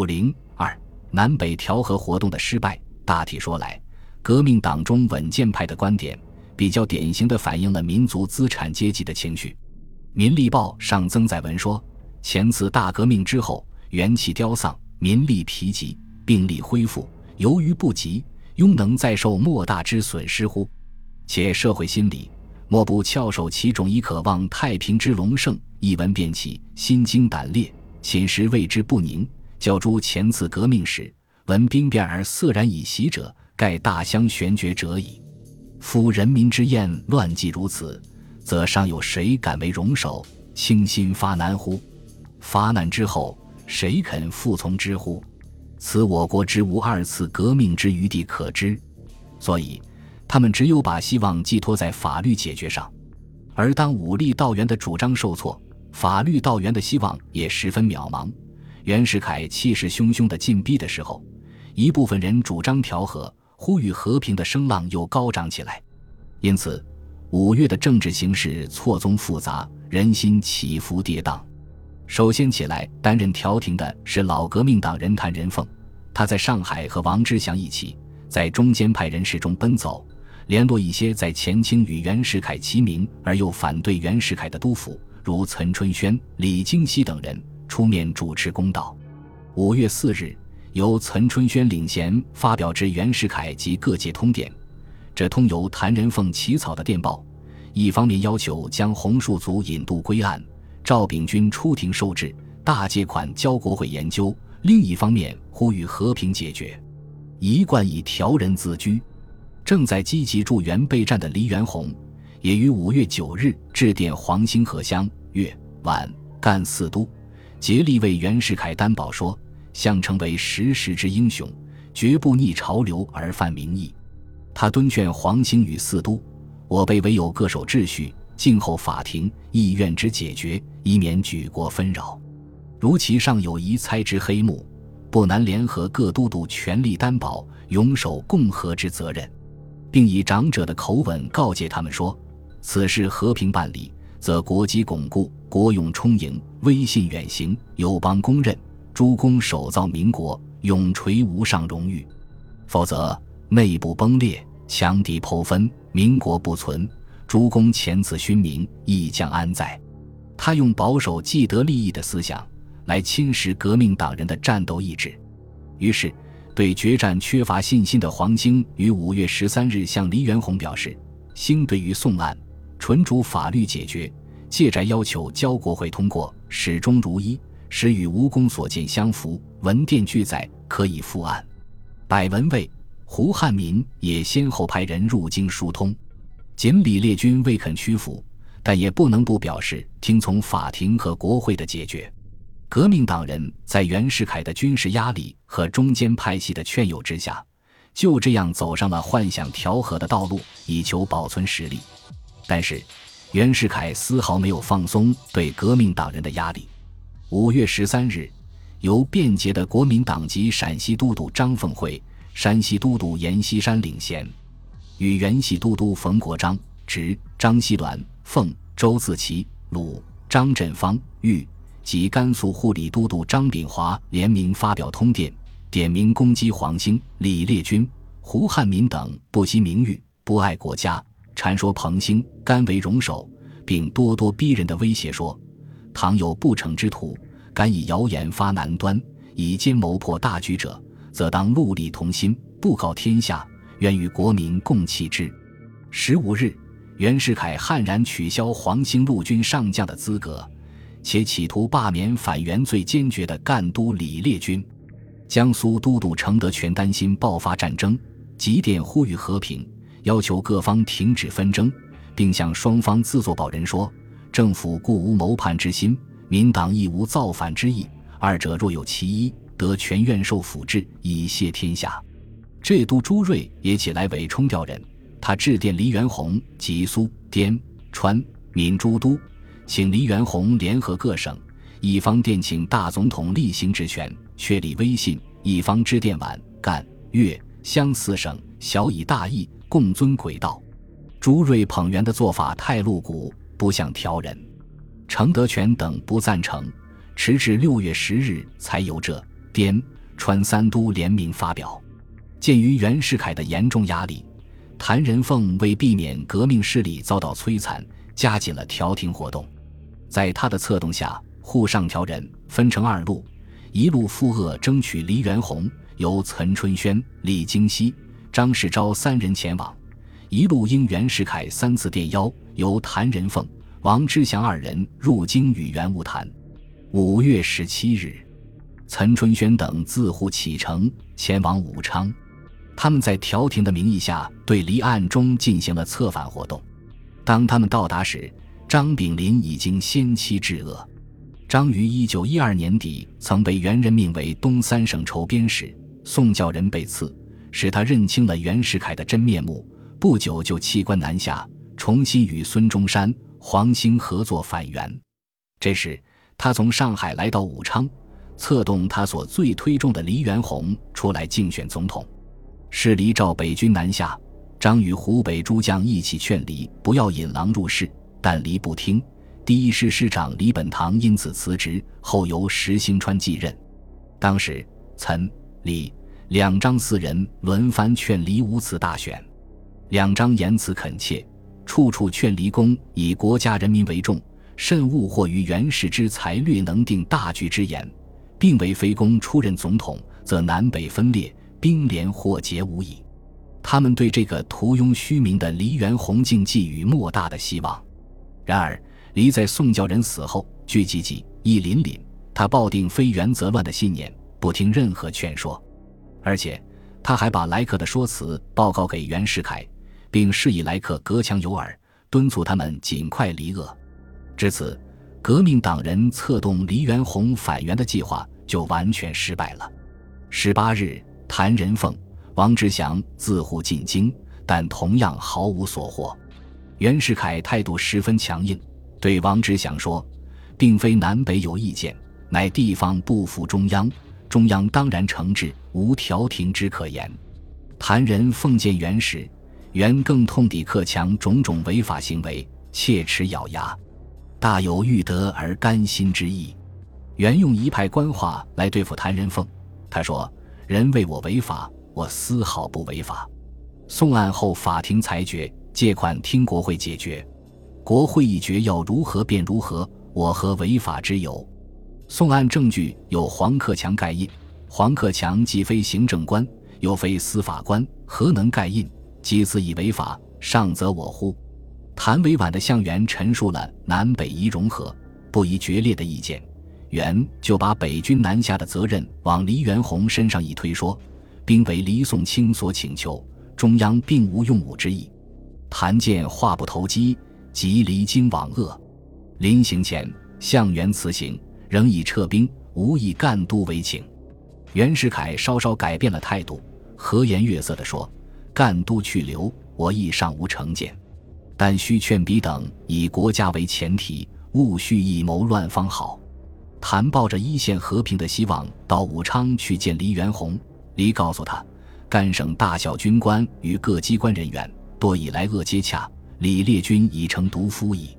五零二南北调和活动的失败，大体说来，革命党中稳健派的观点比较典型的反映了民族资产阶级的情绪。《民力报》上曾载文说：“前次大革命之后，元气凋丧，民力疲极，病力恢复，由于不及，庸能再受莫大之损失乎？且社会心理莫不翘首其种以渴望太平之隆盛。一闻便起，心惊胆裂，寝食为之不宁。较诸前次革命时，闻兵变而色然以袭者，盖大相悬绝者矣。夫人民之厌乱既如此。”则尚有谁敢为容首？倾心发难乎？发难之后，谁肯服从之乎？此我国之无二次革命之余地可知。所以，他们只有把希望寄托在法律解决上。而当武力道源的主张受挫，法律道源的希望也十分渺茫。袁世凯气势汹汹的进逼的时候，一部分人主张调和、呼吁和平的声浪又高涨起来。因此。五月的政治形势错综复杂，人心起伏跌宕。首先起来担任调停的是老革命党人谭仁凤，他在上海和王之祥一起，在中间派人士中奔走，联络一些在前清与袁世凯齐名而又反对袁世凯的督府，如岑春轩、李经羲等人出面主持公道。五月四日，由岑春轩领衔发表致袁世凯及各界通电。这通由谭仁凤起草的电报，一方面要求将红树族引渡归案，赵秉钧出庭受制，大借款交国会研究；另一方面呼吁和平解决，一贯以调人自居。正在积极助援备战的黎元洪，也于五月九日致电黄兴和乡、粤、皖、赣四都，竭力为袁世凯担保说：“相成为时势之英雄，绝不逆潮流而犯民意。”他敦劝黄兴与四都，我辈唯有各守秩序，静候法庭意愿之解决，以免举国纷扰。如其尚有疑猜之黑幕，不难联合各都督全力担保，永守共和之责任，并以长者的口吻告诫他们说：此事和平办理，则国基巩固，国勇充盈，威信远行，友邦公认，诸公首造民国，永垂无上荣誉；否则。内部崩裂，强敌剖分，民国不存。诸公前此勋名，亦将安在？他用保守既得利益的思想来侵蚀革命党人的战斗意志。于是，对决战缺乏信心的黄兴于五月十三日向黎元洪表示：“兴对于宋案，纯主法律解决，借债要求交国会通过，始终如一，使与吴公所见相符，文电俱在，可以复案。”百文蔚。胡汉民也先后派人入京疏通，仅李烈军未肯屈服，但也不能不表示听从法庭和国会的解决。革命党人在袁世凯的军事压力和中间派系的劝诱之下，就这样走上了幻想调和的道路，以求保存实力。但是，袁世凯丝毫没有放松对革命党人的压力。五月十三日，由便捷的国民党籍陕西都督张凤会。山西都督阎锡山领衔，与原系都督冯国璋、直、张锡銮、凤、周自齐、鲁、张振芳、豫及甘肃护理都督张炳华联名发表通电，点名攻击黄兴、李烈钧、胡汉民等不惜名誉、不爱国家，阐说彭兴甘为荣首，并咄咄逼人的威胁说：倘有不成之徒，敢以谣言发难端，以奸谋破大局者。则当戮力同心，布告天下，愿与国民共弃之。十五日，袁世凯悍然取消黄兴陆军上将的资格，且企图罢免反袁最坚决的赣督李烈钧。江苏都督程德全担心爆发战争，急电呼吁和平，要求各方停止纷争，并向双方自作保人说：政府固无谋叛之心，民党亦无造反之意，二者若有其一。得全院受辅制，以谢天下。浙都朱瑞也起来伪充调人，他致电黎元洪，及苏、滇、川、闽诸都，请黎元洪联合各省，一方电请大总统例行职权，确立威信；一方致电皖、赣、粤、湘四省，小以大义，共遵轨道。朱瑞捧元的做法太露骨，不像调人。程德全等不赞成，迟至六月十日才由这。滇川三都联名发表。鉴于袁世凯的严重压力，谭仁凤为避免革命势力遭到摧残，加紧了调停活动。在他的策动下，沪上调人分成二路，一路赴鄂争取黎元洪，由岑春轩、李经羲、张世钊三人前往；一路应袁世凯三次电邀，由谭仁凤、王之祥二人入京与袁晤谈。五月十七日，岑春轩等自沪启程前往武昌。他们在调停的名义下，对离岸中进行了策反活动。当他们到达时，张炳麟已经先期至恶。张于一九一二年底曾被原任命为东三省筹边使，宋教仁被刺，使他认清了袁世凯的真面目。不久就弃官南下，重新与孙中山、黄兴合作反袁。这时，他从上海来到武昌，策动他所最推重的黎元洪出来竞选总统。是黎召北军南下，张与湖北诸将一起劝黎不要引狼入室，但黎不听。第一师师长李本堂因此辞职，后由石兴川继任。当时，岑、李两张四人轮番劝黎无此大选，两张言辞恳切，处处劝黎公以国家人民为重，慎勿惑于袁氏之才略能定大局之言，并为非公出任总统，则南北分裂。兵连祸结无疑，他们对这个徒拥虚名的黎元洪竟寄予莫大的希望。然而，黎在宋教仁死后，聚积积，意凛凛。他抱定非原则乱的信念，不听任何劝说，而且他还把来客的说辞报告给袁世凯，并示意来客隔墙有耳，敦促他们尽快离鄂。至此，革命党人策动黎元洪反袁的计划就完全失败了。十八日。谭仁凤、王之祥自沪进京，但同样毫无所获。袁世凯态度十分强硬，对王之祥说：“并非南北有意见，乃地方不服中央，中央当然惩治，无调停之可言。”谭仁奉见袁时，袁更痛抵克强种种违法行为，切齿咬牙，大有欲得而甘心之意。袁用一派官话来对付谭仁凤，他说。人为我违法，我丝毫不违法。送案后，法庭裁决借款听国会解决，国会一决要如何便如何，我何违法之有？送案证据有黄克强盖印，黄克强既非行政官，又非司法官，何能盖印？即此以违法，上则我乎？谭委婉的向袁陈述了南北宜融合，不宜决裂的意见。袁就把北军南下的责任往黎元洪身上一推，说兵为黎宋清所请求，中央并无用武之意。谭见话不投机，即离京往鄂。临行前向元辞行，仍以撤兵，无以赣都为请。袁世凯稍稍改变了态度，和颜悦色地说：“赣都去留，我亦尚无成见，但须劝彼等以国家为前提，勿蓄意谋乱方好。”谭抱着一线和平的希望到武昌去见黎元洪。黎告诉他，赣省大小军官与各机关人员多以来鄂接洽，李烈军已成毒夫矣。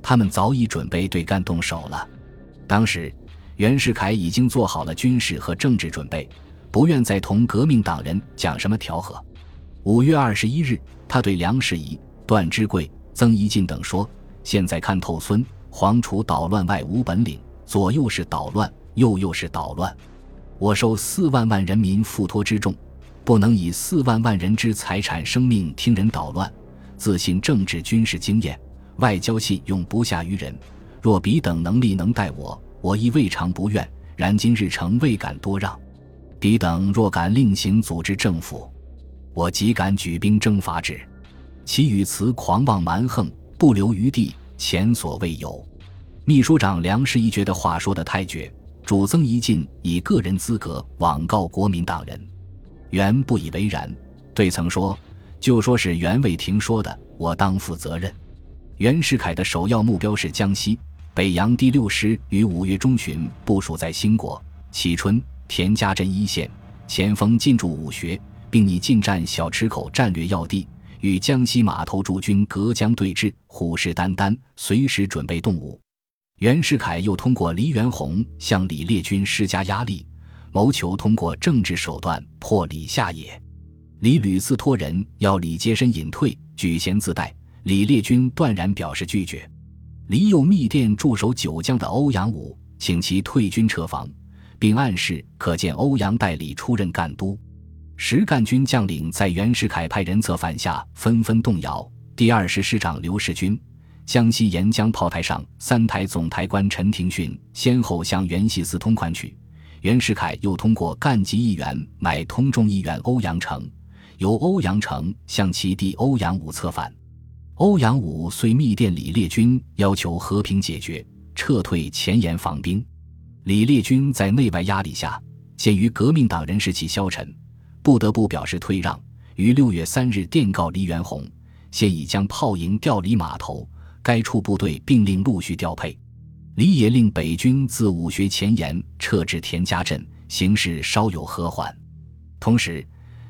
他们早已准备对赣动手了。当时，袁世凯已经做好了军事和政治准备，不愿再同革命党人讲什么调和。五月二十一日，他对梁士仪、段芝贵、曾一进等说：“现在看透孙、黄楚捣乱外无本领。”左右是捣乱，右又是捣乱。我受四万万人民付托之重，不能以四万万人之财产生命听人捣乱。自信政治军事经验，外交信用不下于人。若彼等能力能待我，我亦未尝不愿。然今日诚未敢多让。彼等若敢另行组织政府，我即敢举兵征伐之。其语词狂妄蛮横，不留余地，前所未有。秘书长梁士仪觉得话说得太绝，主曾一进以个人资格网告国民党人，袁不以为然，对曾说：“就说是袁卫廷说的，我当负责任。”袁世凯的首要目标是江西，北洋第六师于五月中旬部署在兴国、蕲春、田家镇一线，前锋进驻武穴，并拟进占小池口战略要地，与江西码头驻军隔江对峙，虎视眈眈，随时准备动武。袁世凯又通过黎元洪向李烈军施加压力，谋求通过政治手段破李下野。李屡次托人要李接身隐退，举贤自代，李烈钧断然表示拒绝。李有密电驻守九江的欧阳武，请其退军撤防，并暗示可见欧阳代理出任赣督。实赣军将领在袁世凯派人策反下纷纷动摇。第二师师长刘世军、江西沿江炮台上三台总台官陈廷训先后向袁系司通款曲，袁世凯又通过赣籍议员买通众议员欧阳成，由欧阳成向其弟欧阳武策反。欧阳武遂密电李烈钧，要求和平解决，撤退前沿防兵。李烈钧在内外压力下，鉴于革命党人士气消沉。不得不表示退让，于六月三日电告黎元洪，现已将炮营调离码头，该处部队并令陆续调配。李也令北军自武学前沿撤至田家镇，形势稍有和缓。同时，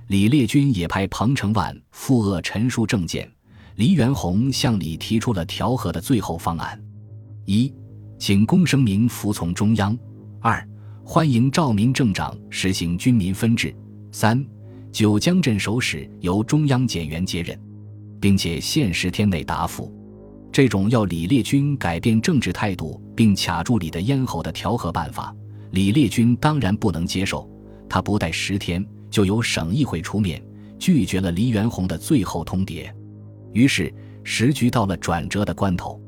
李烈钧也派彭承万赴鄂陈述政见。黎元洪向李提出了调和的最后方案：一，请龚生明服从中央；二，欢迎赵明政长实行军民分治。三，九江镇守使由中央检员接任，并且限十天内答复。这种要李烈钧改变政治态度并卡住李的咽喉的调和办法，李烈钧当然不能接受。他不待十天，就由省议会出面拒绝了黎元洪的最后通牒。于是时局到了转折的关头。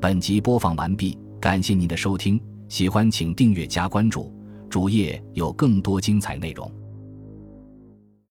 本集播放完毕，感谢您的收听，喜欢请订阅加关注。主页有更多精彩内容。